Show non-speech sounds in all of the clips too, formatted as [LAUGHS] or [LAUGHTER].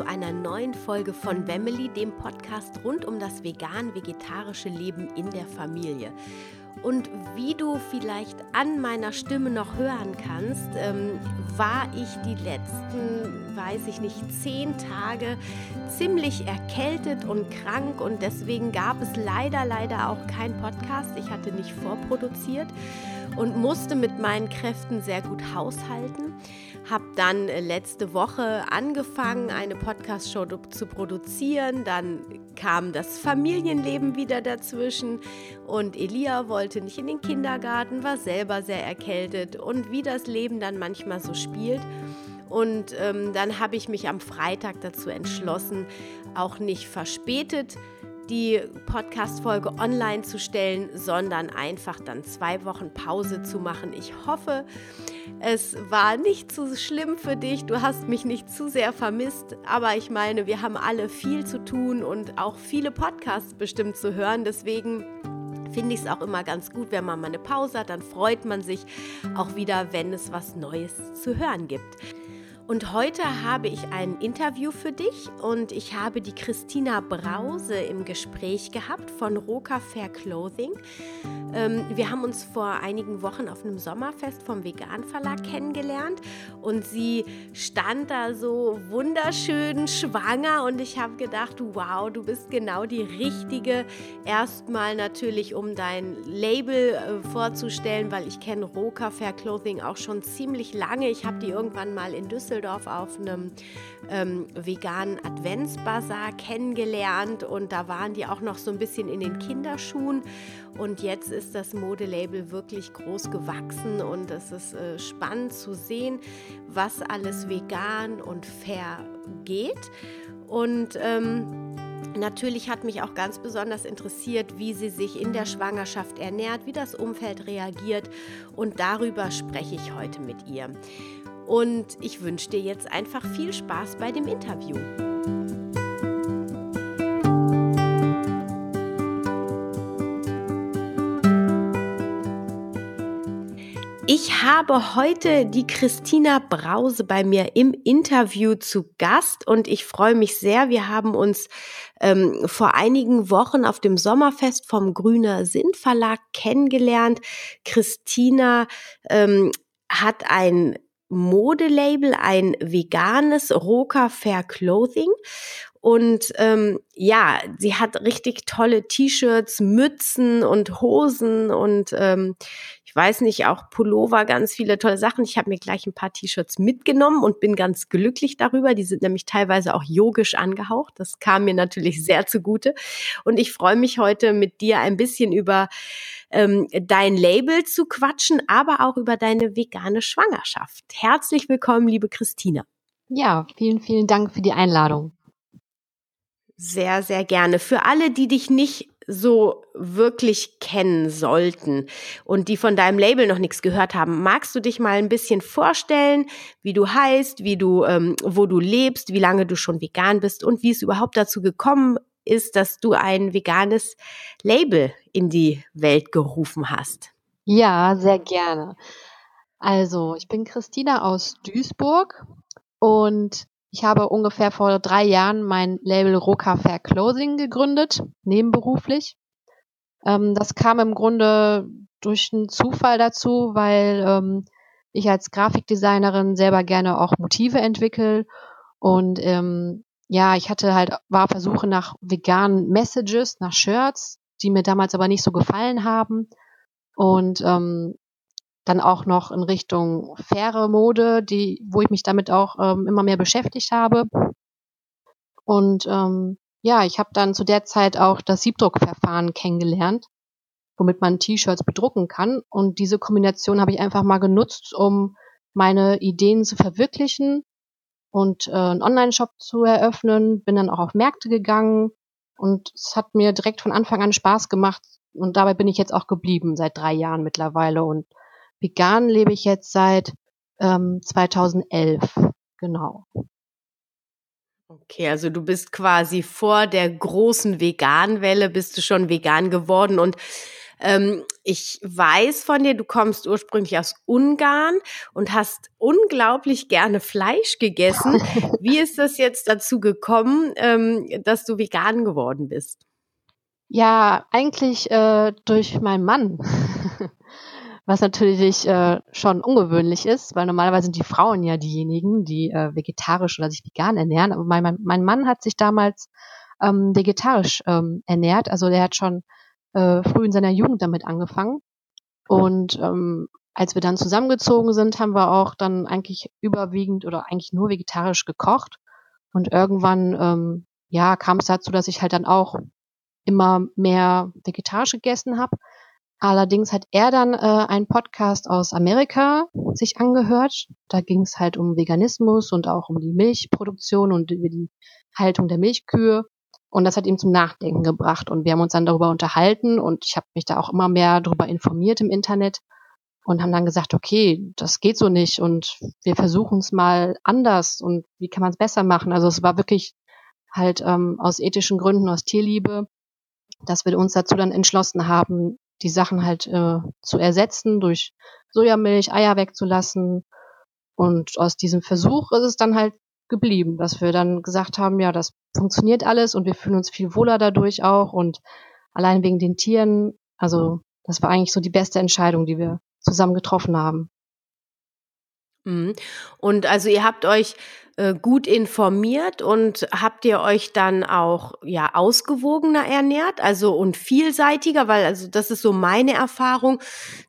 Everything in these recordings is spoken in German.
zu einer neuen Folge von Family, dem Podcast rund um das vegan-vegetarische Leben in der Familie. Und wie du vielleicht an meiner Stimme noch hören kannst, ähm, war ich die letzten, weiß ich nicht, zehn Tage ziemlich erkältet und krank und deswegen gab es leider, leider auch keinen Podcast. Ich hatte nicht vorproduziert und musste mit meinen Kräften sehr gut haushalten. Habe dann äh, letzte Woche angefangen, eine Podcast-Show zu produzieren. Dann kam das Familienleben wieder dazwischen und Elia wollte nicht in den Kindergarten, war selber sehr erkältet und wie das Leben dann manchmal so spielt. Und ähm, dann habe ich mich am Freitag dazu entschlossen, auch nicht verspätet die Podcast-Folge online zu stellen, sondern einfach dann zwei Wochen Pause zu machen. Ich hoffe, es war nicht zu schlimm für dich. Du hast mich nicht zu sehr vermisst. Aber ich meine, wir haben alle viel zu tun und auch viele Podcasts bestimmt zu hören. Deswegen finde ich es auch immer ganz gut, wenn man mal eine Pause hat. Dann freut man sich auch wieder, wenn es was Neues zu hören gibt. Und heute habe ich ein Interview für dich und ich habe die Christina Brause im Gespräch gehabt von Roka Fair Clothing. Ähm, wir haben uns vor einigen Wochen auf einem Sommerfest vom Vegan Verlag kennengelernt und sie stand da so wunderschön schwanger und ich habe gedacht, wow, du bist genau die richtige. Erstmal natürlich, um dein Label äh, vorzustellen, weil ich kenne Roka Fair Clothing auch schon ziemlich lange. Ich habe die irgendwann mal in Düsseldorf Düsseldorf auf einem ähm, veganen Adventsbazar kennengelernt und da waren die auch noch so ein bisschen in den Kinderschuhen. Und jetzt ist das Modelabel wirklich groß gewachsen und es ist äh, spannend zu sehen, was alles vegan und fair geht. Und ähm, Natürlich hat mich auch ganz besonders interessiert, wie sie sich in der Schwangerschaft ernährt, wie das Umfeld reagiert. Und darüber spreche ich heute mit ihr. Und ich wünsche dir jetzt einfach viel Spaß bei dem Interview. Ich habe heute die Christina Brause bei mir im Interview zu Gast und ich freue mich sehr. Wir haben uns ähm, vor einigen Wochen auf dem Sommerfest vom Grüner Sinn Verlag kennengelernt. Christina ähm, hat ein Modelabel, ein veganes Roka Fair Clothing. Und ähm, ja, sie hat richtig tolle T-Shirts, Mützen und Hosen und ähm, ich weiß nicht, auch Pullover, ganz viele tolle Sachen. Ich habe mir gleich ein paar T-Shirts mitgenommen und bin ganz glücklich darüber. Die sind nämlich teilweise auch yogisch angehaucht. Das kam mir natürlich sehr zugute. Und ich freue mich heute mit dir ein bisschen über ähm, dein Label zu quatschen, aber auch über deine vegane Schwangerschaft. Herzlich willkommen, liebe Christina. Ja, vielen, vielen Dank für die Einladung. Sehr, sehr gerne. Für alle, die dich nicht so wirklich kennen sollten und die von deinem Label noch nichts gehört haben, magst du dich mal ein bisschen vorstellen, wie du heißt, wie du, ähm, wo du lebst, wie lange du schon vegan bist und wie es überhaupt dazu gekommen ist, dass du ein veganes Label in die Welt gerufen hast. Ja, sehr gerne. Also, ich bin Christina aus Duisburg und ich habe ungefähr vor drei Jahren mein Label Roka Fair Clothing gegründet, nebenberuflich. Ähm, das kam im Grunde durch einen Zufall dazu, weil ähm, ich als Grafikdesignerin selber gerne auch Motive entwickle und ähm, ja, ich hatte halt, war Versuche nach veganen Messages, nach Shirts, die mir damals aber nicht so gefallen haben. Und ähm, dann auch noch in Richtung faire Mode, die, wo ich mich damit auch ähm, immer mehr beschäftigt habe. Und ähm, ja, ich habe dann zu der Zeit auch das Siebdruckverfahren kennengelernt, womit man T-Shirts bedrucken kann. Und diese Kombination habe ich einfach mal genutzt, um meine Ideen zu verwirklichen und äh, einen Online-Shop zu eröffnen, bin dann auch auf Märkte gegangen und es hat mir direkt von Anfang an Spaß gemacht und dabei bin ich jetzt auch geblieben seit drei Jahren mittlerweile und vegan lebe ich jetzt seit ähm, 2011, genau. Okay, also du bist quasi vor der großen Veganwelle, bist du schon vegan geworden und Ähm, ich weiß von dir, du kommst ursprünglich aus Ungarn und hast unglaublich gerne Fleisch gegessen. [LAUGHS] Wie ist das jetzt dazu gekommen, ähm, dass du vegan geworden bist? Ja, eigentlich äh, durch meinen Mann. [LAUGHS] Was natürlich äh, schon ungewöhnlich ist, weil normalerweise sind die Frauen ja diejenigen, die äh, vegetarisch oder sich vegan ernähren. Aber mein, mein Mann hat sich damals ähm, vegetarisch ähm, ernährt. Also der hat schon äh, früh in seiner Jugend damit angefangen. Und ähm, als wir dann zusammengezogen sind, haben wir auch dann eigentlich überwiegend oder eigentlich nur vegetarisch gekocht. Und irgendwann, ähm, ja, kam es dazu, dass ich halt dann auch immer mehr vegetarisch gegessen habe. Allerdings hat er dann äh, einen Podcast aus Amerika sich angehört. Da ging es halt um Veganismus und auch um die Milchproduktion und über die Haltung der Milchkühe. Und das hat ihm zum Nachdenken gebracht. Und wir haben uns dann darüber unterhalten und ich habe mich da auch immer mehr darüber informiert im Internet und haben dann gesagt, okay, das geht so nicht und wir versuchen es mal anders und wie kann man es besser machen. Also es war wirklich halt ähm, aus ethischen Gründen, aus Tierliebe, dass wir uns dazu dann entschlossen haben, die Sachen halt äh, zu ersetzen durch Sojamilch, Eier wegzulassen. Und aus diesem Versuch ist es dann halt geblieben, dass wir dann gesagt haben, ja, das funktioniert alles und wir fühlen uns viel wohler dadurch auch und allein wegen den Tieren, also das war eigentlich so die beste Entscheidung, die wir zusammen getroffen haben. Mhm. Und also ihr habt euch äh, gut informiert und habt ihr euch dann auch ja ausgewogener ernährt, also und vielseitiger, weil also das ist so meine Erfahrung,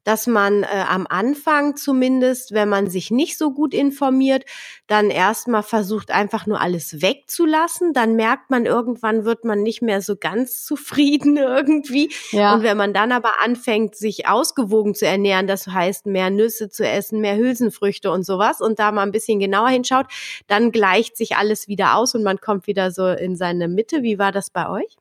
dass man äh, am Anfang zumindest, wenn man sich nicht so gut informiert, dann erstmal versucht einfach nur alles wegzulassen, dann merkt man irgendwann wird man nicht mehr so ganz zufrieden [LAUGHS] irgendwie ja. und wenn man dann aber anfängt sich ausgewogen zu ernähren, das heißt mehr Nüsse zu essen, mehr Hülsenfrüchte und sowas und da mal ein bisschen genauer hinschaut, dann gleicht sich alles wieder aus und man kommt wieder so in seine Mitte. Wie war das bei euch?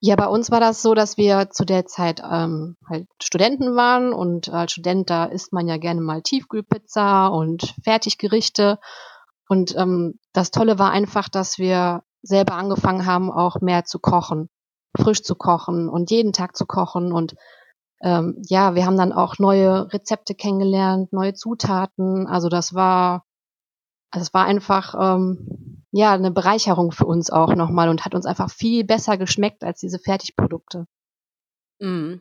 Ja, bei uns war das so, dass wir zu der Zeit ähm, halt Studenten waren und als Student da isst man ja gerne mal Tiefkühlpizza und Fertiggerichte. Und ähm, das Tolle war einfach, dass wir selber angefangen haben, auch mehr zu kochen, frisch zu kochen und jeden Tag zu kochen. Und ähm, ja, wir haben dann auch neue Rezepte kennengelernt, neue Zutaten. Also das war es war einfach ähm, ja eine Bereicherung für uns auch nochmal und hat uns einfach viel besser geschmeckt als diese Fertigprodukte. Mhm.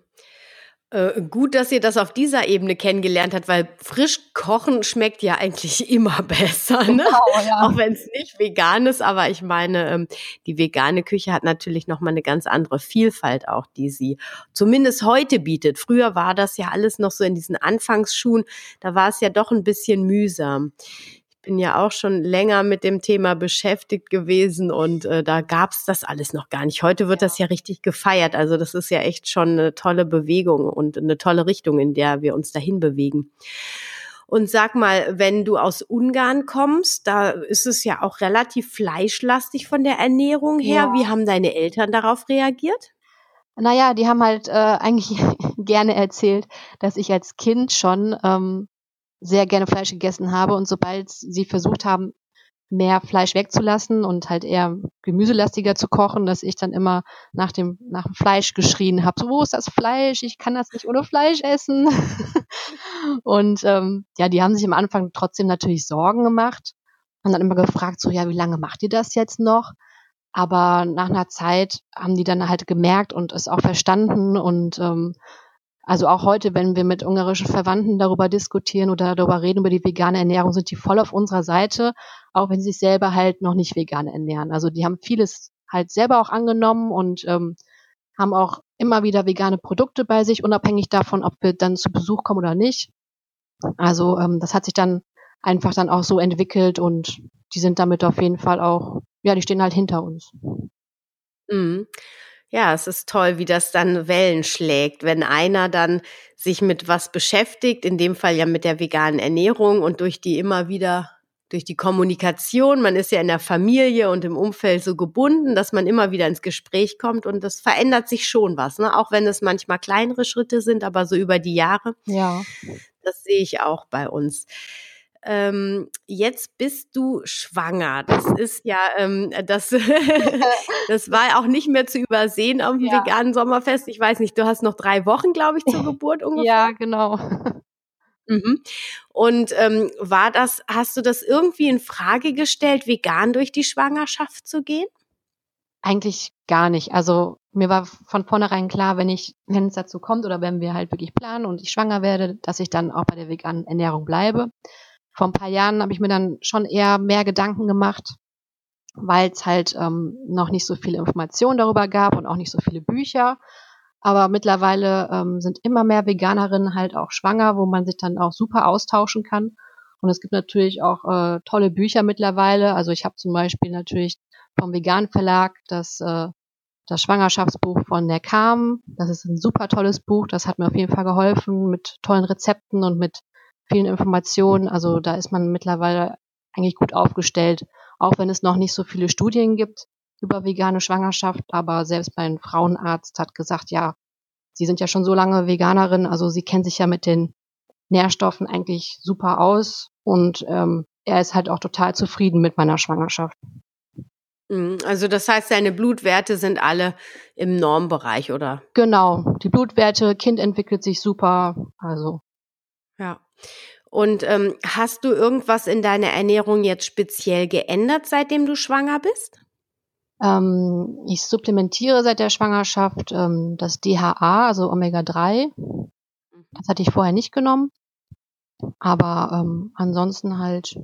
Äh, gut, dass ihr das auf dieser Ebene kennengelernt habt, weil frisch kochen schmeckt ja eigentlich [LAUGHS] immer besser, ne? Genau, ja. Auch wenn es nicht vegan ist, aber ich meine, ähm, die vegane Küche hat natürlich noch mal eine ganz andere Vielfalt auch, die sie zumindest heute bietet. Früher war das ja alles noch so in diesen Anfangsschuhen, da war es ja doch ein bisschen mühsam bin ja auch schon länger mit dem Thema beschäftigt gewesen und äh, da gab's das alles noch gar nicht. Heute wird ja. das ja richtig gefeiert. Also das ist ja echt schon eine tolle Bewegung und eine tolle Richtung, in der wir uns dahin bewegen. Und sag mal, wenn du aus Ungarn kommst, da ist es ja auch relativ fleischlastig von der Ernährung her. Ja. Wie haben deine Eltern darauf reagiert? Naja, die haben halt äh, eigentlich [LAUGHS] gerne erzählt, dass ich als Kind schon ähm, sehr gerne Fleisch gegessen habe und sobald sie versucht haben, mehr Fleisch wegzulassen und halt eher gemüselastiger zu kochen, dass ich dann immer nach dem, nach dem Fleisch geschrien habe, so, wo ist das Fleisch? Ich kann das nicht ohne Fleisch essen. [LAUGHS] und ähm, ja, die haben sich am Anfang trotzdem natürlich Sorgen gemacht und dann immer gefragt, so, ja, wie lange macht ihr das jetzt noch? Aber nach einer Zeit haben die dann halt gemerkt und es auch verstanden und ähm, also auch heute, wenn wir mit ungarischen Verwandten darüber diskutieren oder darüber reden, über die vegane Ernährung, sind die voll auf unserer Seite, auch wenn sie sich selber halt noch nicht vegan ernähren. Also die haben vieles halt selber auch angenommen und ähm, haben auch immer wieder vegane Produkte bei sich, unabhängig davon, ob wir dann zu Besuch kommen oder nicht. Also ähm, das hat sich dann einfach dann auch so entwickelt und die sind damit auf jeden Fall auch, ja, die stehen halt hinter uns. Mhm. Ja, es ist toll, wie das dann Wellen schlägt, wenn einer dann sich mit was beschäftigt, in dem Fall ja mit der veganen Ernährung und durch die immer wieder durch die Kommunikation, man ist ja in der Familie und im Umfeld so gebunden, dass man immer wieder ins Gespräch kommt und das verändert sich schon was, ne? Auch wenn es manchmal kleinere Schritte sind, aber so über die Jahre. Ja. Das sehe ich auch bei uns. Ähm, jetzt bist du schwanger. Das ist ja, ähm, das, [LAUGHS] das war auch nicht mehr zu übersehen auf dem ja. veganen Sommerfest. Ich weiß nicht, du hast noch drei Wochen, glaube ich, zur [LAUGHS] Geburt ungefähr. Ja, genau. Mhm. Und ähm, war das, hast du das irgendwie in Frage gestellt, vegan durch die Schwangerschaft zu gehen? Eigentlich gar nicht. Also mir war von vornherein klar, wenn ich, wenn es dazu kommt oder wenn wir halt wirklich planen und ich schwanger werde, dass ich dann auch bei der veganen Ernährung bleibe. Vor ein paar Jahren habe ich mir dann schon eher mehr Gedanken gemacht, weil es halt ähm, noch nicht so viele Informationen darüber gab und auch nicht so viele Bücher. Aber mittlerweile ähm, sind immer mehr Veganerinnen halt auch schwanger, wo man sich dann auch super austauschen kann. Und es gibt natürlich auch äh, tolle Bücher mittlerweile. Also ich habe zum Beispiel natürlich vom Vegan Verlag das, äh, das Schwangerschaftsbuch von der Kam. Das ist ein super tolles Buch. Das hat mir auf jeden Fall geholfen mit tollen Rezepten und mit vielen Informationen. Also da ist man mittlerweile eigentlich gut aufgestellt, auch wenn es noch nicht so viele Studien gibt über vegane Schwangerschaft, aber selbst mein Frauenarzt hat gesagt, ja, Sie sind ja schon so lange Veganerin, also Sie kennen sich ja mit den Nährstoffen eigentlich super aus und ähm, er ist halt auch total zufrieden mit meiner Schwangerschaft. Mhm, also das heißt, seine Blutwerte sind alle im Normbereich, oder? Genau, die Blutwerte, Kind entwickelt sich super, also. Ja. Und ähm, hast du irgendwas in deiner Ernährung jetzt speziell geändert, seitdem du schwanger bist? Ähm, ich supplementiere seit der Schwangerschaft ähm, das DHA, also Omega-3. Das hatte ich vorher nicht genommen. Aber ähm, ansonsten halt,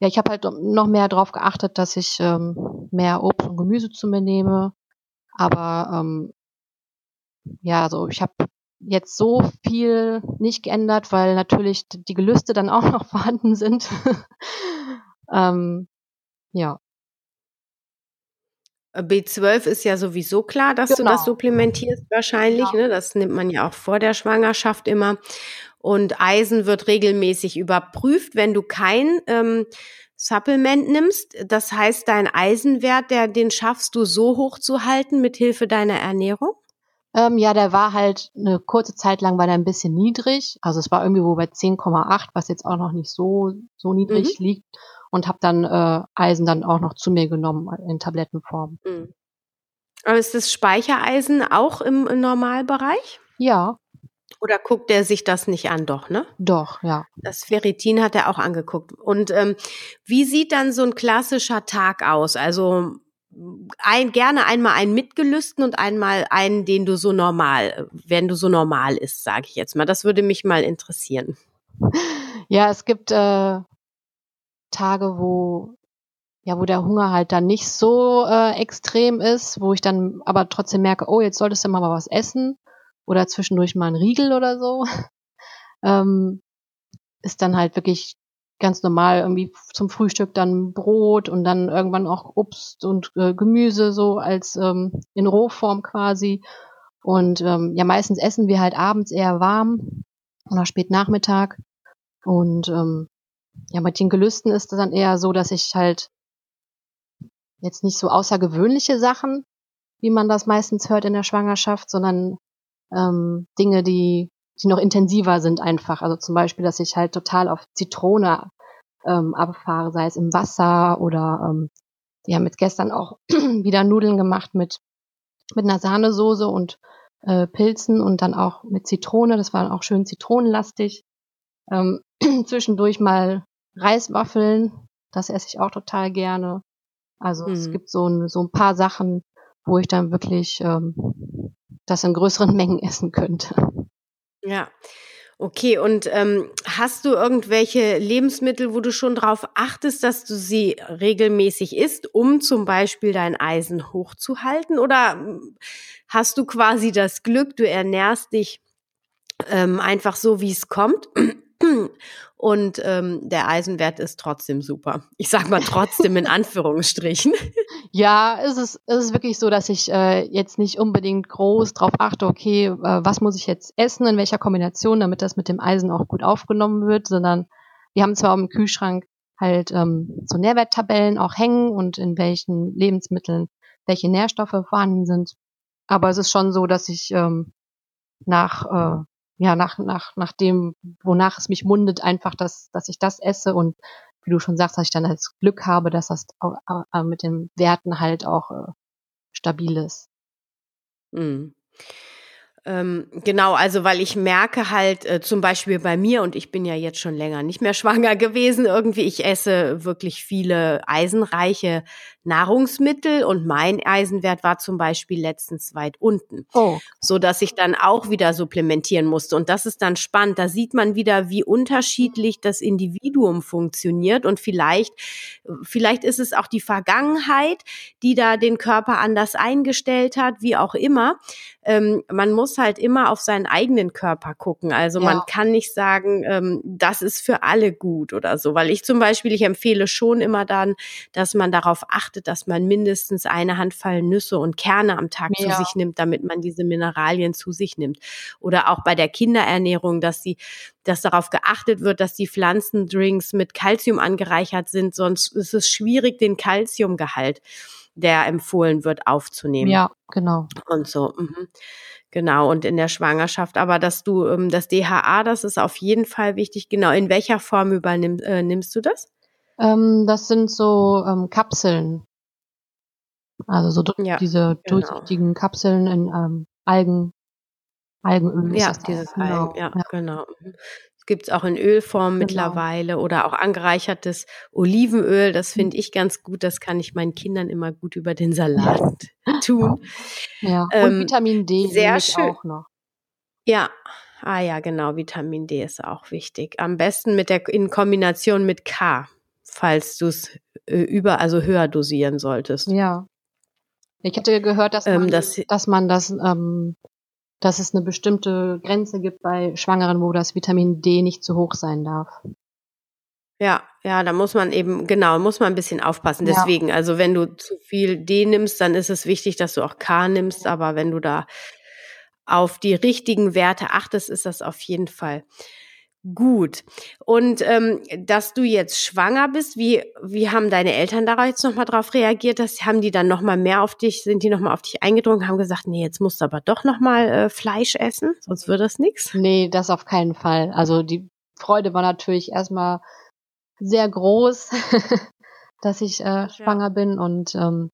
ja, ich habe halt noch mehr darauf geachtet, dass ich ähm, mehr Obst und Gemüse zu mir nehme. Aber ähm, ja, also ich habe jetzt so viel nicht geändert, weil natürlich die Gelüste dann auch [LAUGHS] noch vorhanden sind. [LAUGHS] ähm, ja. B12 ist ja sowieso klar, dass genau. du das supplementierst wahrscheinlich. Genau. Ne? Das nimmt man ja auch vor der Schwangerschaft immer. Und Eisen wird regelmäßig überprüft, wenn du kein ähm, Supplement nimmst. Das heißt, dein Eisenwert, der, den schaffst du so hoch zu halten mit Hilfe deiner Ernährung? Ähm, ja, der war halt eine kurze Zeit lang war der ein bisschen niedrig. Also es war irgendwie wo bei 10,8, was jetzt auch noch nicht so so niedrig mhm. liegt und habe dann äh, Eisen dann auch noch zu mir genommen in Tablettenform. Mhm. Aber ist das Speichereisen auch im, im Normalbereich? Ja. Oder guckt er sich das nicht an? Doch, ne? Doch, ja. Das Ferritin hat er auch angeguckt. Und ähm, wie sieht dann so ein klassischer Tag aus? Also ein, gerne einmal einen mitgelüsten und einmal einen, den du so normal, wenn du so normal ist, sage ich jetzt mal. Das würde mich mal interessieren. Ja, es gibt äh, Tage, wo ja, wo der Hunger halt dann nicht so äh, extrem ist, wo ich dann aber trotzdem merke, oh, jetzt solltest du mal was essen oder zwischendurch mal ein Riegel oder so, [LAUGHS] ähm, ist dann halt wirklich ganz normal irgendwie zum Frühstück dann Brot und dann irgendwann auch Obst und äh, Gemüse so als ähm, in Rohform quasi. Und ähm, ja, meistens essen wir halt abends eher warm oder spät Nachmittag. Und ähm, ja, bei den Gelüsten ist es dann eher so, dass ich halt jetzt nicht so außergewöhnliche Sachen, wie man das meistens hört in der Schwangerschaft, sondern ähm, Dinge, die, die noch intensiver sind einfach. Also zum Beispiel, dass ich halt total auf Zitrone ähm, abfahre, sei es im Wasser oder ähm, die haben jetzt gestern auch [CLEARS THROAT] wieder Nudeln gemacht mit, mit einer Sahnesoße und äh, Pilzen und dann auch mit Zitrone. Das war auch schön zitronenlastig. Ähm, [CLEARS THROAT] zwischendurch mal Reiswaffeln, das esse ich auch total gerne. Also mhm. es gibt so ein, so ein paar Sachen, wo ich dann wirklich ähm, das in größeren [LAUGHS] Mengen essen könnte. Ja. Okay, und ähm, hast du irgendwelche Lebensmittel, wo du schon darauf achtest, dass du sie regelmäßig isst, um zum Beispiel dein Eisen hochzuhalten? Oder hm, hast du quasi das Glück, du ernährst dich ähm, einfach so, wie es kommt und ähm, der Eisenwert ist trotzdem super. Ich sag mal trotzdem in [LAUGHS] Anführungsstrichen. Ja, es ist, es ist wirklich so, dass ich äh, jetzt nicht unbedingt groß drauf achte, okay, äh, was muss ich jetzt essen, in welcher Kombination, damit das mit dem Eisen auch gut aufgenommen wird, sondern wir haben zwar im Kühlschrank halt ähm, so Nährwerttabellen auch hängen und in welchen Lebensmitteln welche Nährstoffe vorhanden sind. Aber es ist schon so, dass ich ähm, nach äh, ja, nach, nach, nach dem, wonach es mich mundet, einfach, dass, dass ich das esse und wie du schon sagst, dass ich dann das Glück habe, dass das auch, äh, mit den Werten halt auch äh, stabil ist. Mhm. Ähm, genau, also weil ich merke halt äh, zum Beispiel bei mir, und ich bin ja jetzt schon länger nicht mehr [LAUGHS] schwanger gewesen, irgendwie, ich esse wirklich viele eisenreiche Nahrungsmittel und mein Eisenwert war zum Beispiel letztens weit unten, oh. so dass ich dann auch wieder supplementieren musste. Und das ist dann spannend. Da sieht man wieder, wie unterschiedlich das Individuum funktioniert und vielleicht, vielleicht ist es auch die Vergangenheit, die da den Körper anders eingestellt hat, wie auch immer. Ähm, man muss halt immer auf seinen eigenen Körper gucken. Also ja. man kann nicht sagen, ähm, das ist für alle gut oder so, weil ich zum Beispiel, ich empfehle schon immer dann, dass man darauf achtet, achtet, dass man mindestens eine Handvoll Nüsse und Kerne am Tag ja. zu sich nimmt, damit man diese Mineralien zu sich nimmt. Oder auch bei der Kinderernährung, dass sie, dass darauf geachtet wird, dass die Pflanzendrinks mit Kalzium angereichert sind, sonst ist es schwierig, den Kalziumgehalt, der empfohlen wird, aufzunehmen. Ja, genau. Und so. Mhm. Genau, und in der Schwangerschaft. Aber dass du ähm, das DHA, das ist auf jeden Fall wichtig. Genau, in welcher Form übernimmst äh, nimmst du das? Ähm, das sind so ähm, Kapseln. Also so ja, diese genau. durchsichtigen Kapseln in ähm, Algen, Algenöl. Ja, dieses genau. Algen, ja, ja, genau. Mhm. Es gibt es auch in Ölform genau. mittlerweile oder auch angereichertes Olivenöl. Das finde ich ganz gut. Das kann ich meinen Kindern immer gut über den Salat [LAUGHS] tun. Ja, und ähm, Vitamin D sehr schön. auch noch. Ja, ah ja, genau. Vitamin D ist auch wichtig. Am besten mit der in Kombination mit K falls du es äh, über, also höher dosieren solltest. Ja. Ich hätte gehört, dass ähm, man, ähm, das, dass man das, ähm, dass es eine bestimmte Grenze gibt bei Schwangeren, wo das Vitamin D nicht zu hoch sein darf. Ja, ja, da muss man eben, genau, muss man ein bisschen aufpassen. Deswegen, ja. also wenn du zu viel D nimmst, dann ist es wichtig, dass du auch K nimmst, aber wenn du da auf die richtigen Werte achtest, ist das auf jeden Fall Gut. Und ähm, dass du jetzt schwanger bist, wie, wie haben deine Eltern da jetzt nochmal drauf reagiert? Das, haben die dann nochmal mehr auf dich, sind die nochmal auf dich eingedrungen, haben gesagt, nee, jetzt musst du aber doch nochmal äh, Fleisch essen, sonst wird das nichts? Nee, das auf keinen Fall. Also die Freude war natürlich erstmal sehr groß, [LAUGHS] dass ich äh, schwanger ja. bin und ähm,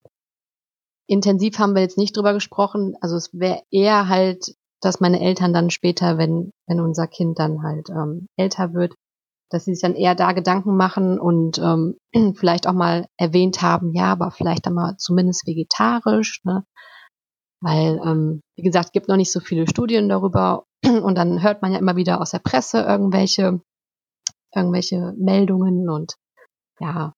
intensiv haben wir jetzt nicht drüber gesprochen. Also es wäre eher halt dass meine Eltern dann später, wenn, wenn unser Kind dann halt ähm, älter wird, dass sie sich dann eher da Gedanken machen und ähm, [CLEARS THROAT] vielleicht auch mal erwähnt haben, ja, aber vielleicht dann mal zumindest vegetarisch, ne? Weil, ähm, wie gesagt, gibt noch nicht so viele Studien darüber [CLEARS THROAT] und dann hört man ja immer wieder aus der Presse irgendwelche, irgendwelche Meldungen und ja,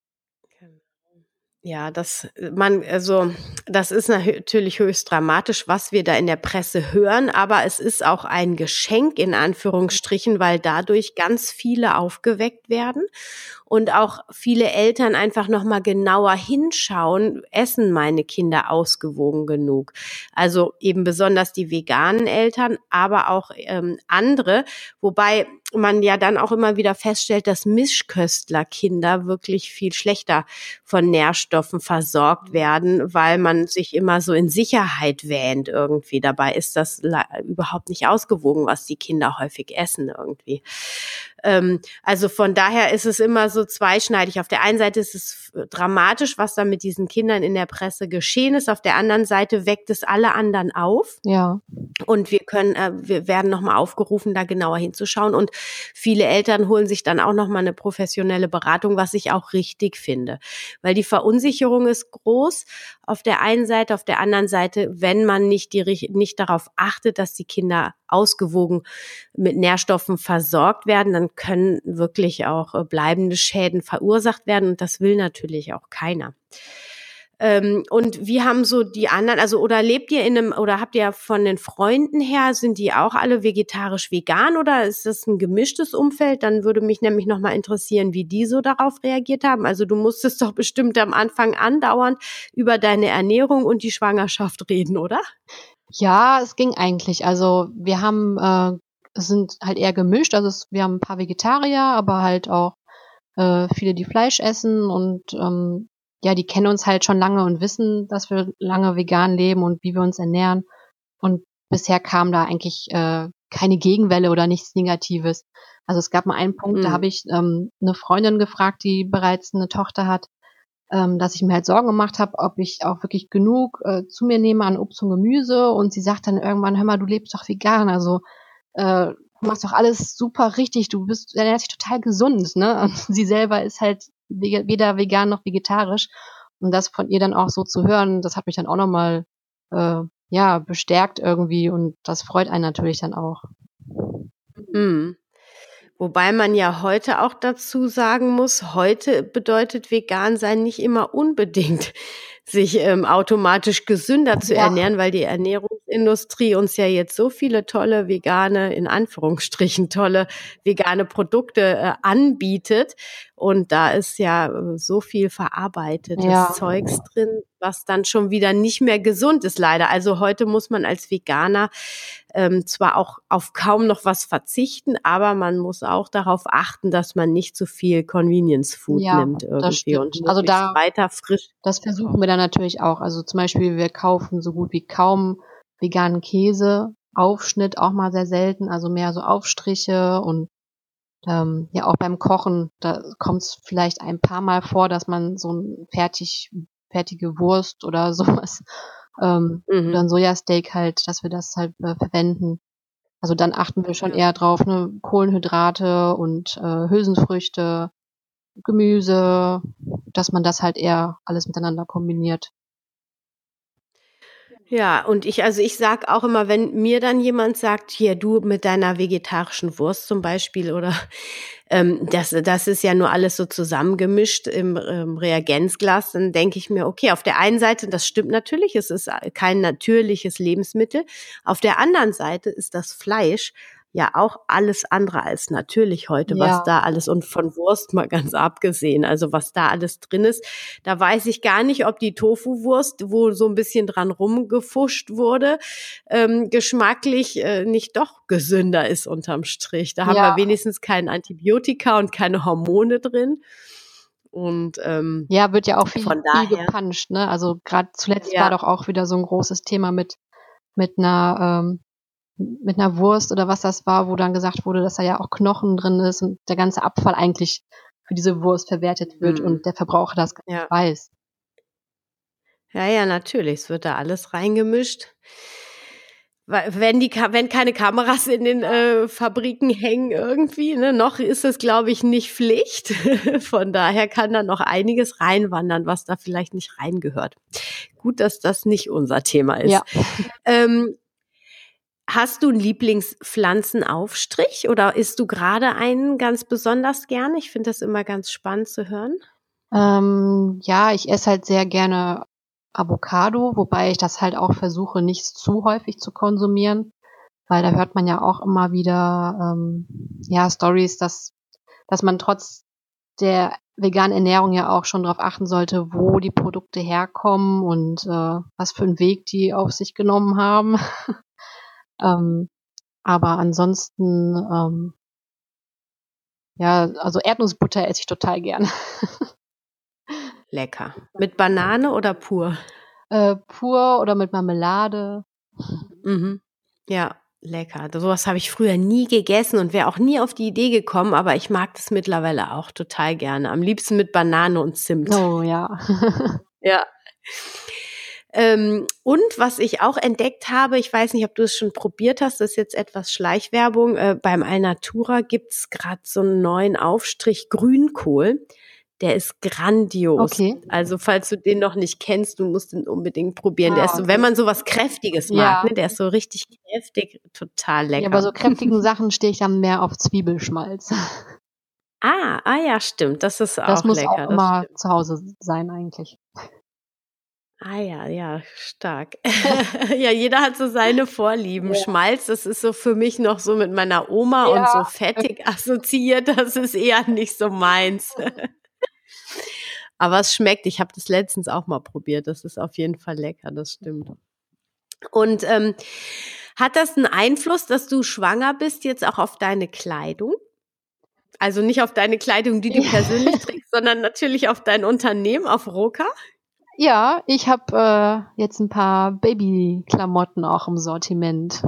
ja, das man also das ist natürlich höchst dramatisch, was wir da in der Presse hören, aber es ist auch ein Geschenk in Anführungsstrichen, weil dadurch ganz viele aufgeweckt werden und auch viele Eltern einfach noch mal genauer hinschauen, essen meine Kinder ausgewogen genug. Also eben besonders die veganen Eltern, aber auch ähm, andere, wobei man ja dann auch immer wieder feststellt, dass Mischköstlerkinder wirklich viel schlechter von Nährstoffen versorgt werden, weil man sich immer so in Sicherheit wähnt irgendwie. Dabei ist das überhaupt nicht ausgewogen, was die Kinder häufig essen irgendwie. Ähm, also von daher ist es immer so zweischneidig. Auf der einen Seite ist es dramatisch, was da mit diesen Kindern in der Presse geschehen ist. Auf der anderen Seite weckt es alle anderen auf. Ja. Und wir können, äh, wir werden nochmal aufgerufen, da genauer hinzuschauen. Und viele Eltern holen sich dann auch nochmal eine professionelle Beratung, was ich auch richtig finde. Weil die Verunsicherung ist groß auf der einen Seite, auf der anderen Seite, wenn man nicht die, nicht darauf achtet, dass die Kinder ausgewogen mit Nährstoffen versorgt werden, dann können wirklich auch äh, bleibende Schäden verursacht werden und das will natürlich auch keiner. Ähm, und wie haben so die anderen, also oder lebt ihr in einem, oder habt ihr von den Freunden her, sind die auch alle vegetarisch vegan oder ist das ein gemischtes Umfeld? Dann würde mich nämlich nochmal interessieren, wie die so darauf reagiert haben. Also du musstest doch bestimmt am Anfang andauernd über deine Ernährung und die Schwangerschaft reden, oder? Ja, es ging eigentlich. Also wir haben, äh, sind halt eher gemischt. Also es, wir haben ein paar Vegetarier, aber halt auch äh, viele, die Fleisch essen und ähm, ja, die kennen uns halt schon lange und wissen, dass wir lange vegan leben und wie wir uns ernähren. Und bisher kam da eigentlich äh, keine Gegenwelle oder nichts Negatives. Also es gab mal einen Punkt, mhm. da habe ich ähm, eine Freundin gefragt, die bereits eine Tochter hat, ähm, dass ich mir halt Sorgen gemacht habe, ob ich auch wirklich genug äh, zu mir nehme an Obst und Gemüse. Und sie sagt dann irgendwann, hör mal, du lebst doch vegan, also äh, du machst doch alles super richtig, du bist ernährst dich total gesund, ne? Und sie selber ist halt weder vegan noch vegetarisch. Und das von ihr dann auch so zu hören, das hat mich dann auch nochmal äh, ja, bestärkt irgendwie und das freut einen natürlich dann auch. Mhm. Wobei man ja heute auch dazu sagen muss, heute bedeutet vegan sein nicht immer unbedingt sich ähm, automatisch gesünder zu ja. ernähren, weil die Ernährungsindustrie uns ja jetzt so viele tolle vegane, in Anführungsstrichen tolle vegane Produkte äh, anbietet. Und da ist ja äh, so viel verarbeitetes ja. Zeugs drin, was dann schon wieder nicht mehr gesund ist, leider. Also heute muss man als Veganer ähm, zwar auch auf kaum noch was verzichten, aber man muss auch darauf achten, dass man nicht zu viel Convenience Food ja, nimmt irgendwie und also da weiter frisch. Das versuchen wir dann natürlich auch. Also zum Beispiel, wir kaufen so gut wie kaum veganen Käse, Aufschnitt auch mal sehr selten, also mehr so Aufstriche und ähm, ja auch beim Kochen, da kommt es vielleicht ein paar Mal vor, dass man so ein fertig fertige Wurst oder [LAUGHS] sowas ähm, mhm. oder ein Sojasteak halt, dass wir das halt äh, verwenden. Also dann achten wir schon eher drauf, ne, Kohlenhydrate und äh, Hülsenfrüchte, Gemüse, dass man das halt eher alles miteinander kombiniert. Ja, und ich, also ich sag auch immer, wenn mir dann jemand sagt, hier du mit deiner vegetarischen Wurst zum Beispiel oder [LAUGHS] ähm, das, das ist ja nur alles so zusammengemischt im ähm, Reagenzglas, dann denke ich mir, okay, auf der einen Seite, das stimmt natürlich, es ist kein natürliches Lebensmittel. Auf der anderen Seite ist das Fleisch ja auch alles andere als natürlich heute, ja. was da alles und von Wurst mal ganz abgesehen, also was da alles drin ist. Da weiß ich gar nicht, ob die Tofu-Wurst, wo so ein bisschen dran rumgefuscht wurde, ähm, geschmacklich äh, nicht doch gesünder ist unterm Strich. Da haben ja. wir wenigstens kein Antibiotika und keine Hormone drin. Und ähm, ja, wird ja auch viel, von daher, viel gepanscht, ne? Also gerade zuletzt ja. war doch auch wieder so ein großes Thema mit mit einer ähm, mit einer Wurst oder was das war, wo dann gesagt wurde, dass da ja auch Knochen drin ist und der ganze Abfall eigentlich für diese Wurst verwertet wird mhm. und der Verbraucher das gar nicht weiß. Ja, ja, natürlich. Es wird da alles reingemischt. Wenn, die, wenn keine Kameras in den äh, Fabriken hängen irgendwie, ne, noch ist es, glaube ich, nicht Pflicht. [LAUGHS] Von daher kann da noch einiges reinwandern, was da vielleicht nicht reingehört. Gut, dass das nicht unser Thema ist. Ja. Ähm, Hast du einen Lieblingspflanzenaufstrich oder isst du gerade einen ganz besonders gerne? Ich finde das immer ganz spannend zu hören. Ähm, ja, ich esse halt sehr gerne Avocado, wobei ich das halt auch versuche, nicht zu häufig zu konsumieren, weil da hört man ja auch immer wieder ähm, ja Stories, dass dass man trotz der veganen Ernährung ja auch schon darauf achten sollte, wo die Produkte herkommen und äh, was für einen Weg die auf sich genommen haben. [LAUGHS] Ähm, aber ansonsten, ähm, ja, also Erdnussbutter esse ich total gern. [LAUGHS] Lecker. Mit Banane oder pur? Äh, pur oder mit Marmelade. Mhm. Ja, lecker. Sowas habe ich früher nie gegessen und wäre auch nie auf die Idee gekommen, aber ich mag das mittlerweile auch total gerne. Am liebsten mit Banane und Zimt. Oh ja. ja. Ähm, und was ich auch entdeckt habe, ich weiß nicht, ob du es schon probiert hast, das ist jetzt etwas Schleichwerbung. Äh, beim Alnatura gibt's gerade so einen neuen Aufstrich Grünkohl. Der ist grandios. Okay. Also falls du den noch nicht kennst, du musst ihn unbedingt probieren. Ah, der ist so, wenn man sowas Kräftiges mag, ja. ne, der ist so richtig kräftig, total lecker. Ja, aber so kräftigen Sachen stehe ich dann mehr auf Zwiebelschmalz. Ah, ah ja, stimmt. Das ist das auch lecker. Das muss auch immer zu Hause sein eigentlich. Ah ja, ja, stark. [LAUGHS] ja, jeder hat so seine Vorlieben. Ja. Schmalz, das ist so für mich noch so mit meiner Oma ja. und so fettig [LAUGHS] assoziiert. Das ist eher nicht so meins. [LAUGHS] Aber es schmeckt. Ich habe das letztens auch mal probiert. Das ist auf jeden Fall lecker, das stimmt. Und ähm, hat das einen Einfluss, dass du schwanger bist, jetzt auch auf deine Kleidung? Also nicht auf deine Kleidung, die du persönlich trägst, sondern natürlich auf dein Unternehmen, auf Roka? Ja, ich habe äh, jetzt ein paar Babyklamotten auch im Sortiment.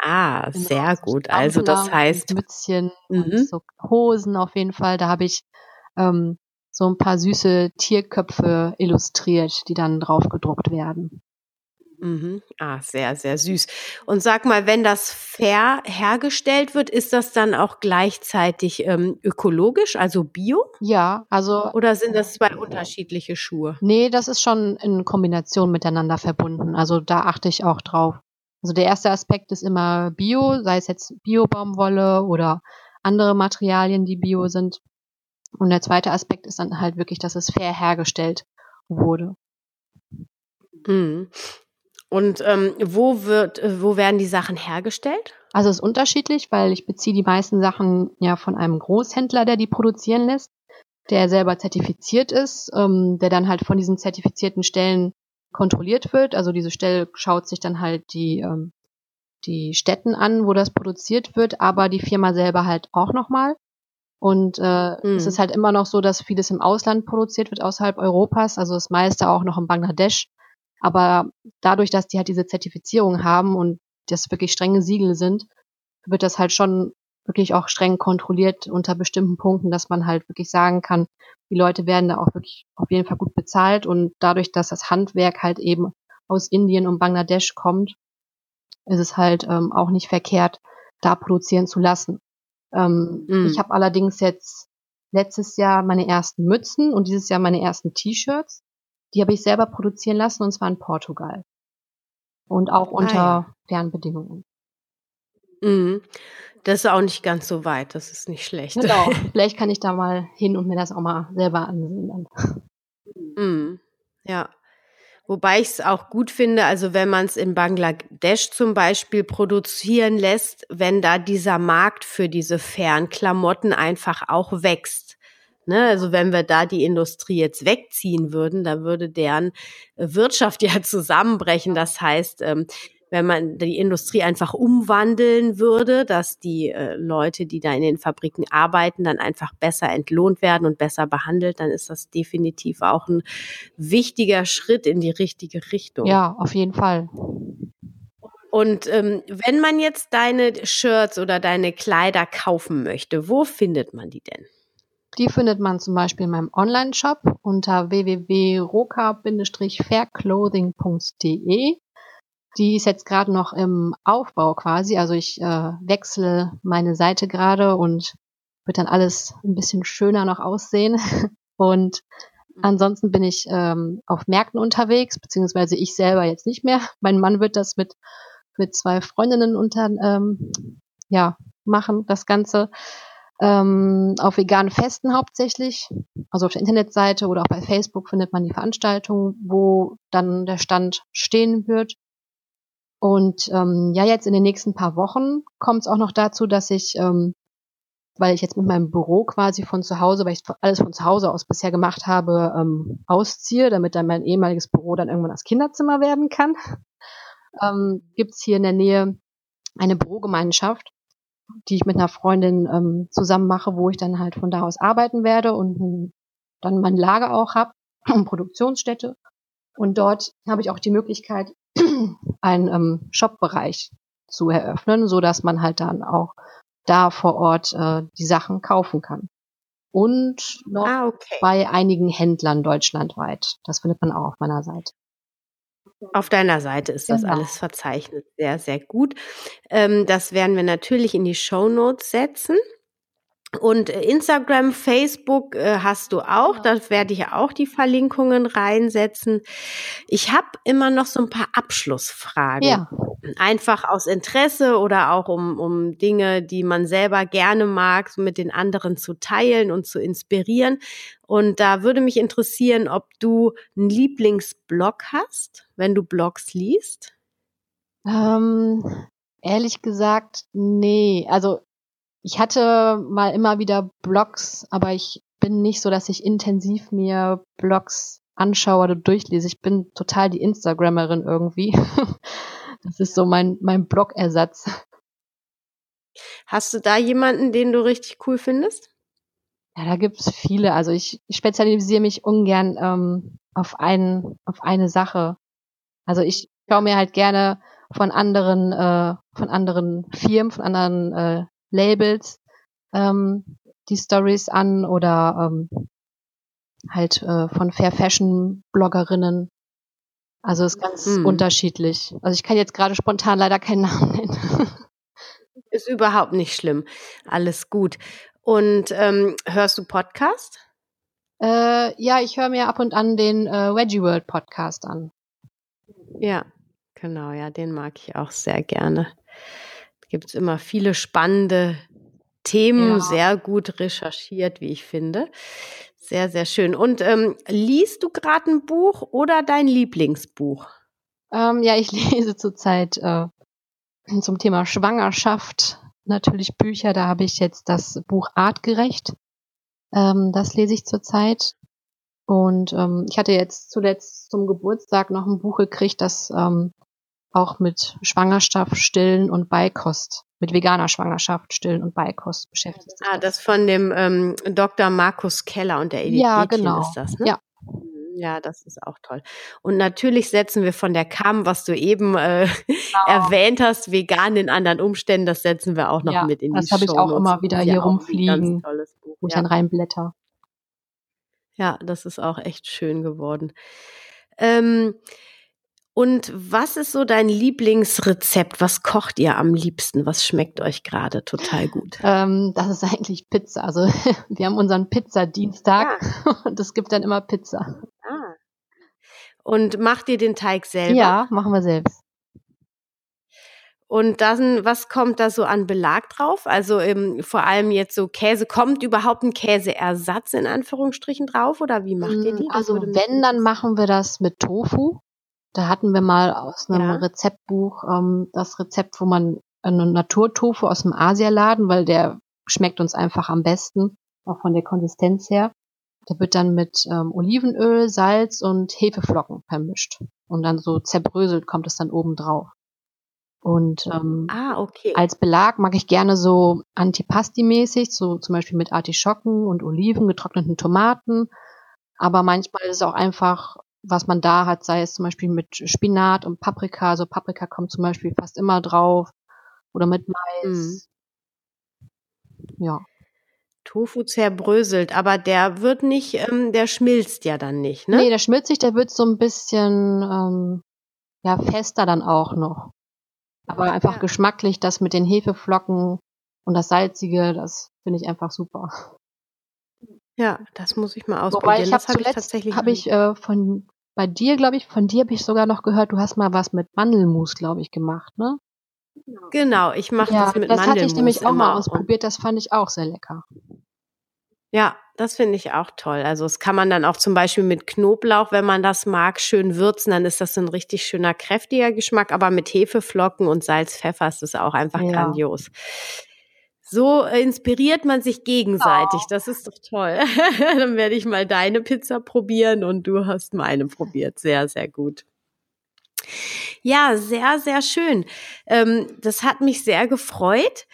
Ah, Genau, sehr gut. Also das und heißt, Mützchen und mhm, so Hosen auf jeden Fall. Da habe ich ähm, so ein paar süße Tierköpfe illustriert, die dann drauf gedruckt werden. Mhm. Ah, sehr, sehr süß. Und sag mal, wenn das fair hergestellt wird, ist das dann auch gleichzeitig ähm, ökologisch, also bio? Ja, also Oder sind das zwei unterschiedliche Schuhe? nee, das ist schon in Kombination miteinander verbunden. Also da achte ich auch drauf. Also der erste Aspekt ist immer Bio, sei es jetzt Bio-Baumwolle oder andere Materialien, die Bio sind. Und der zweite Aspekt ist dann halt wirklich, dass es fair hergestellt wurde. Mhm. Und ähm, wo wird, äh, wo werden die Sachen hergestellt? Also es ist unterschiedlich, weil ich beziehe die meisten Sachen ja von einem Großhändler, der die produzieren lässt, der selber zertifiziert ist, ähm, der dann halt von diesen zertifizierten Stellen kontrolliert wird. Also diese Stelle schaut sich dann halt die, ähm, die Städten an, wo das produziert wird, aber die Firma selber halt auch nochmal. Und äh, Hm. es ist halt immer noch so, dass vieles im Ausland produziert wird, außerhalb Europas, also das meiste auch noch in Bangladesch. Aber dadurch, dass die halt diese Zertifizierung haben und das wirklich strenge Siegel sind, wird das halt schon wirklich auch streng kontrolliert unter bestimmten Punkten, dass man halt wirklich sagen kann, die Leute werden da auch wirklich auf jeden Fall gut bezahlt und dadurch, dass das Handwerk halt eben aus Indien und Bangladesch kommt, ist es halt ähm, auch nicht verkehrt, da produzieren zu lassen. Ähm, Mm. Ich habe allerdings jetzt letztes Jahr meine ersten Mützen und dieses Jahr meine ersten T-Shirts. Die habe ich selber produzieren lassen und zwar in Portugal. Und auch Ah unter ja. deren Bedingungen. Mhm. Das ist auch nicht ganz so weit, das ist nicht schlecht. Genau. [LAUGHS] Vielleicht kann ich da mal hin und mir das auch mal selber ansehen. Mhm. Ja. Wobei ich es auch gut finde, also wenn man es in Bangladesch zum Beispiel produzieren lässt, wenn da dieser Markt für diese fairen Klamotten einfach auch wächst. Ne? Also wenn wir da die Industrie jetzt wegziehen würden, da würde deren Wirtschaft [LAUGHS] ja zusammenbrechen. Das heißt, ähm, wenn man die Industrie einfach umwandeln würde, dass die äh, Leute, die da in den Fabriken arbeiten, dann einfach besser entlohnt werden und besser behandelt, dann ist das definitiv auch ein wichtiger Schritt in die richtige Richtung. Ja, auf jeden Fall. Und ähm, wenn man jetzt deine Shirts oder deine Kleider kaufen möchte, wo findet man die denn? Die findet man zum Beispiel in meinem Online-Shop unter www.roka-fairclothing.de. Die ist jetzt gerade noch im Aufbau quasi. Also ich äh, wechsle meine Seite gerade und wird dann alles ein bisschen schöner noch aussehen. [LAUGHS] Und ansonsten bin ich ähm, auf Märkten unterwegs, beziehungsweise ich selber jetzt nicht mehr. [LAUGHS] Mein Mann wird das mit, mit zwei Freundinnen unter, ähm, ja, machen, das Ganze. Ähm, auf veganen Festen hauptsächlich. Also auf der Internetseite oder auch bei Facebook findet man die Veranstaltung, wo dann der Stand stehen wird. Und ähm, ja, jetzt in den nächsten paar Wochen kommt es auch noch dazu, dass ich, ähm, weil ich jetzt mit meinem Büro quasi von zu Hause, weil ich alles von zu Hause aus bisher gemacht habe, ähm, ausziehe, damit dann mein ehemaliges Büro dann irgendwann das Kinderzimmer werden kann, ähm, gibt's hier in der Nähe eine Bürogemeinschaft, die ich mit einer Freundin ähm, zusammen mache, wo ich dann halt von da aus arbeiten werde und dann mein Lager auch habe, [CLEARS THROAT] Produktionsstätte. Und dort habe ich auch die Möglichkeit, [CLEARS THROAT] einen ähm, Shop-Bereich zu eröffnen, so dass man halt dann auch da vor Ort äh, die Sachen kaufen kann. Und noch Ah, okay. bei einigen Händlern deutschlandweit. Das findet man auch auf meiner Seite. Auf deiner Seite ist das Genau. alles verzeichnet. Sehr, sehr gut. Ähm, das werden wir natürlich in die Show Notes setzen. Und äh, Instagram, Facebook äh, hast du auch. Da werde ich auch die Verlinkungen reinsetzen. Ich habe immer noch so ein paar Abschlussfragen. Ja, Einfach aus Interesse oder auch um, um Dinge, die man selber gerne mag, so mit den anderen zu teilen und zu inspirieren. Und da würde mich interessieren, ob du einen Lieblingsblog hast, wenn du Blogs liest. ähm, ehrlich gesagt, nee. Also ich hatte mal immer wieder Blogs, aber ich bin nicht so, dass ich intensiv mir Blogs anschaue oder durchlese. Ich bin total die Instagrammerin irgendwie. [LAUGHS] Das ist so mein, mein Blog-Ersatz. Hast du da jemanden, den du richtig cool findest? Ja, da gibt's viele. Also ich, ich spezialisiere mich ungern ähm, auf, einen, auf eine Sache. Also ich schaue mir halt gerne von anderen äh, von anderen Firmen, von anderen äh, Labels ähm, die Stories an oder ähm, halt äh, von Fair Fashion Bloggerinnen. Also ist ganz mhm. unterschiedlich. Also ich kann jetzt gerade spontan leider keinen Namen nennen. [LAUGHS] Ist überhaupt nicht schlimm. Alles gut. Und ähm, hörst du Podcast? Äh, ja, ich höre mir ab und an den äh, Veggie World Podcast an. Ja, genau, ja, den mag ich auch sehr gerne. Gibt es immer viele spannende Themen, ja. sehr gut recherchiert, wie ich finde. Sehr, sehr schön. Und ähm, liest du gerade ein Buch oder dein Lieblingsbuch? Ähm, ja, ich [LAUGHS] lese zurzeit äh, zum Thema Schwangerschaft natürlich Bücher. Da habe ich jetzt das Buch Artgerecht. Ähm, das lese ich zurzeit. Und ähm, ich hatte jetzt zuletzt zum Geburtstag noch ein Buch gekriegt, das ähm, auch mit Schwangerschaft, Stillen und Beikost, mit veganer Schwangerschaft, Stillen und Beikost beschäftigt. Ah, das von dem ähm, Dr. Markus Keller und der Edith ja, genau. ist das, ne? Ja. Ja, das ist auch toll. Und natürlich setzen wir von der Kam, was du eben äh, genau. erwähnt hast, vegan in anderen Umständen, das setzen wir auch noch ja, mit in die Das habe ich auch immer wieder hier rumfliegen, wo ich ja. dann reinblätter. Ja, das ist auch echt schön geworden. Ähm, und was ist so dein Lieblingsrezept? Was kocht ihr am liebsten? Was schmeckt euch gerade total gut? Ähm, das ist eigentlich Pizza. Also [LAUGHS] wir haben unseren Pizzadienstag ja. [LAUGHS] und es gibt dann immer Pizza. Ah. Und macht ihr den Teig selber? Ja, machen wir selbst. Und dann, was kommt da so an Belag drauf? Also ähm, vor allem jetzt so Käse. Kommt überhaupt ein Käseersatz in Anführungsstrichen drauf oder wie macht ihr mm, die? Also wenn, dann machen wir das mit Tofu. Da hatten wir mal aus einem ja. Rezeptbuch ähm, das Rezept, wo man einen Naturtofu aus dem Asialaden, weil der schmeckt uns einfach am besten, auch von der Konsistenz her. Der wird dann mit ähm, Olivenöl, Salz und Hefeflocken vermischt. Und dann so zerbröselt kommt es dann oben drauf. Und ähm, ah, okay. als Belag mag ich gerne so Antipasti-mäßig, so zum Beispiel mit Artischocken und Oliven, getrockneten Tomaten. Aber manchmal ist es auch einfach was man da hat, sei es zum Beispiel mit Spinat und Paprika. Also Paprika kommt zum Beispiel fast immer drauf. Oder mit Mais. Mhm. Ja. Tofu zerbröselt, aber der wird nicht, ähm, der schmilzt ja dann nicht, ne? Nee, der schmilzt nicht, der wird so ein bisschen ähm, ja, fester dann auch noch. Aber einfach ja. geschmacklich, das mit den Hefeflocken und das Salzige, das finde ich einfach super. Ja, das muss ich mal ausprobieren. Wobei ich habe hab tatsächlich habe ich äh, von bei dir, glaube ich, von dir habe ich sogar noch gehört, du hast mal was mit Mandelmus, glaube ich, gemacht, ne? Genau, ich mache ja, das mit das Mandelmus. Das hatte ich nämlich auch mal ausprobiert, das fand ich auch sehr lecker. Ja, das finde ich auch toll. Also das kann man dann auch zum Beispiel mit Knoblauch, wenn man das mag, schön würzen, dann ist das ein richtig schöner, kräftiger Geschmack. Aber mit Hefeflocken und Salz, Pfeffer ist das auch einfach ja. grandios. So äh, inspiriert man sich gegenseitig. Oh. Das ist doch toll. [LAUGHS] Dann werde ich mal deine Pizza probieren und du hast meine probiert. Sehr, sehr gut. Ja, sehr, sehr schön. Ähm, das hat mich sehr gefreut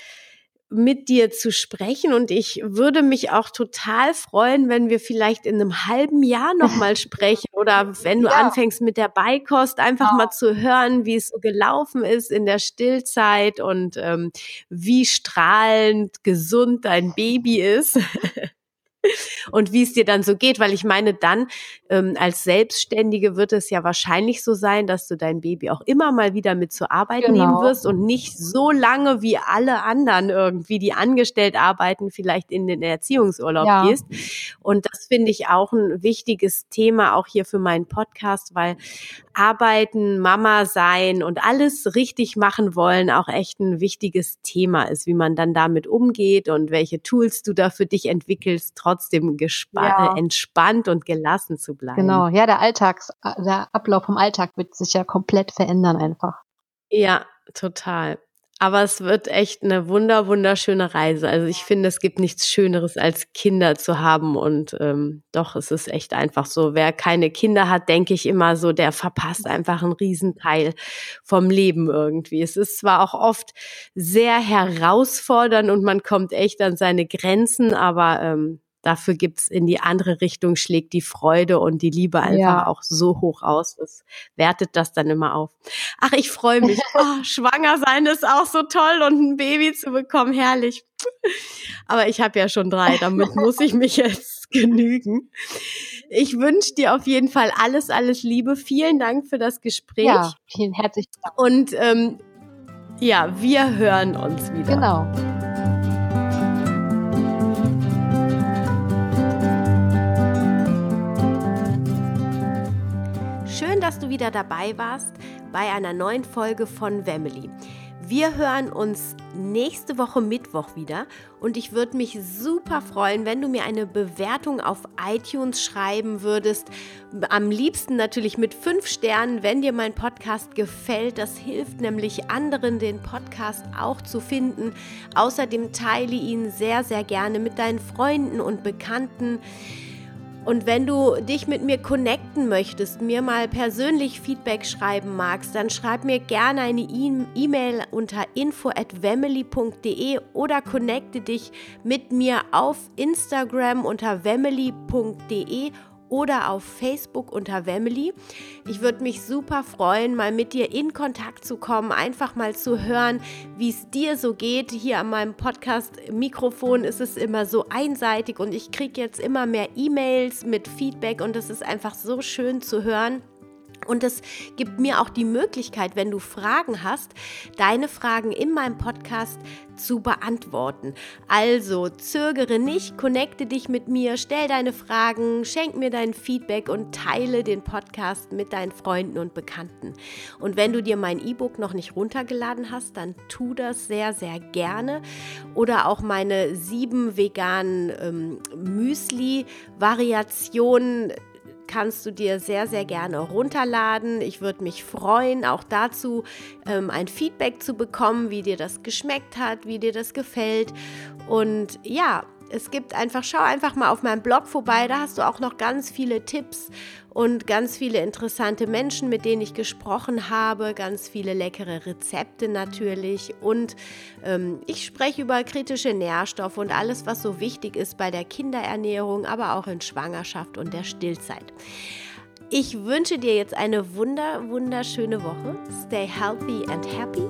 mit dir zu sprechen und ich würde mich auch total freuen, wenn wir vielleicht in einem halben Jahr nochmal [LAUGHS] sprechen oder wenn du ja. anfängst mit der Beikost, einfach ja. mal zu hören, wie es so gelaufen ist in der Stillzeit und ähm, wie strahlend gesund dein Baby ist. [LAUGHS] und wie es dir dann so geht, weil ich meine, dann ähm, als Selbstständige wird es ja wahrscheinlich so sein, dass du dein Baby auch immer mal wieder mit zur Arbeit genau. nehmen wirst und nicht so lange wie alle anderen irgendwie, die angestellt arbeiten, vielleicht in den Erziehungsurlaub ja. gehst. Und das finde ich auch ein wichtiges Thema auch hier für meinen Podcast, weil Arbeiten, Mama sein und alles richtig machen wollen auch echt ein wichtiges Thema ist, wie man dann damit umgeht und welche Tools du da für dich entwickelst, trotzdem ja. entspannt und gelassen zu bleiben. Genau, ja, der Alltags, der Ablauf vom Alltag wird sich ja komplett verändern einfach. Ja, total. Aber es wird echt eine wunder, wunderschöne Reise. Also ich finde, es gibt nichts Schöneres, als Kinder zu haben. Und ähm, doch, es ist echt einfach so. Wer keine Kinder hat, denke ich immer so, der verpasst einfach einen Riesenteil vom Leben irgendwie. Es ist zwar auch oft sehr herausfordernd und man kommt echt an seine Grenzen, aber ähm, dafür gibt's in die andere Richtung, schlägt die Freude und die Liebe einfach ja. auch so hoch aus. Das wertet das dann immer auf. Ach, ich freue mich. [LAUGHS] Oh, schwanger sein ist auch so toll und ein Baby zu bekommen, herrlich. Aber ich habe ja schon drei, damit [LAUGHS] muss ich mich jetzt genügen. Ich wünsche dir auf jeden Fall alles, alles Liebe. Vielen Dank für das Gespräch. Ja, vielen herzlichen Dank. Und ähm, ja, wir hören uns wieder. Genau. Wieder dabei warst bei einer neuen Folge von Family. Wir hören uns nächste Woche Mittwoch wieder und ich würde mich super freuen, wenn du mir eine Bewertung auf iTunes schreiben würdest. Am liebsten natürlich mit fünf Sternen, wenn dir mein Podcast gefällt. Das hilft nämlich anderen, den Podcast auch zu finden. Außerdem teile ihn sehr, sehr gerne mit deinen Freunden und Bekannten. Und wenn du dich mit mir connecten möchtest, mir mal persönlich Feedback schreiben magst, dann schreib mir gerne eine E-Mail unter info@wemily.de oder connecte dich mit mir auf Instagram unter wemily.de oder auf Facebook unter Wemily. Ich würde mich super freuen, mal mit dir in Kontakt zu kommen, einfach mal zu hören, wie es dir so geht. Hier an meinem Podcast-Mikrofon ist es immer so einseitig und ich kriege jetzt immer mehr E-Mails mit Feedback und es ist einfach so schön zu hören. Und es gibt mir auch die Möglichkeit, wenn du Fragen hast, deine Fragen in meinem Podcast zu beantworten. Also zögere nicht, connecte dich mit mir, stell deine Fragen, schenk mir dein Feedback und teile den Podcast mit deinen Freunden und Bekannten. Und wenn du dir mein E-Book noch nicht runtergeladen hast, dann tu das sehr, sehr gerne. Oder auch meine sieben veganen ähm, Müsli-Variationen kannst du dir sehr, sehr gerne runterladen. Ich würde mich freuen, auch dazu ähm, ein Feedback zu bekommen, wie dir das geschmeckt hat, wie dir das gefällt. Und ja, es gibt einfach, schau einfach mal auf meinem Blog vorbei, da hast du auch noch ganz viele Tipps und ganz viele interessante Menschen, mit denen ich gesprochen habe, ganz viele leckere Rezepte natürlich und ähm, ich spreche über kritische Nährstoffe und alles, was so wichtig ist bei der Kinderernährung, aber auch in Schwangerschaft und der Stillzeit. Ich wünsche dir jetzt eine wunder, wunderschöne Woche. Stay healthy and happy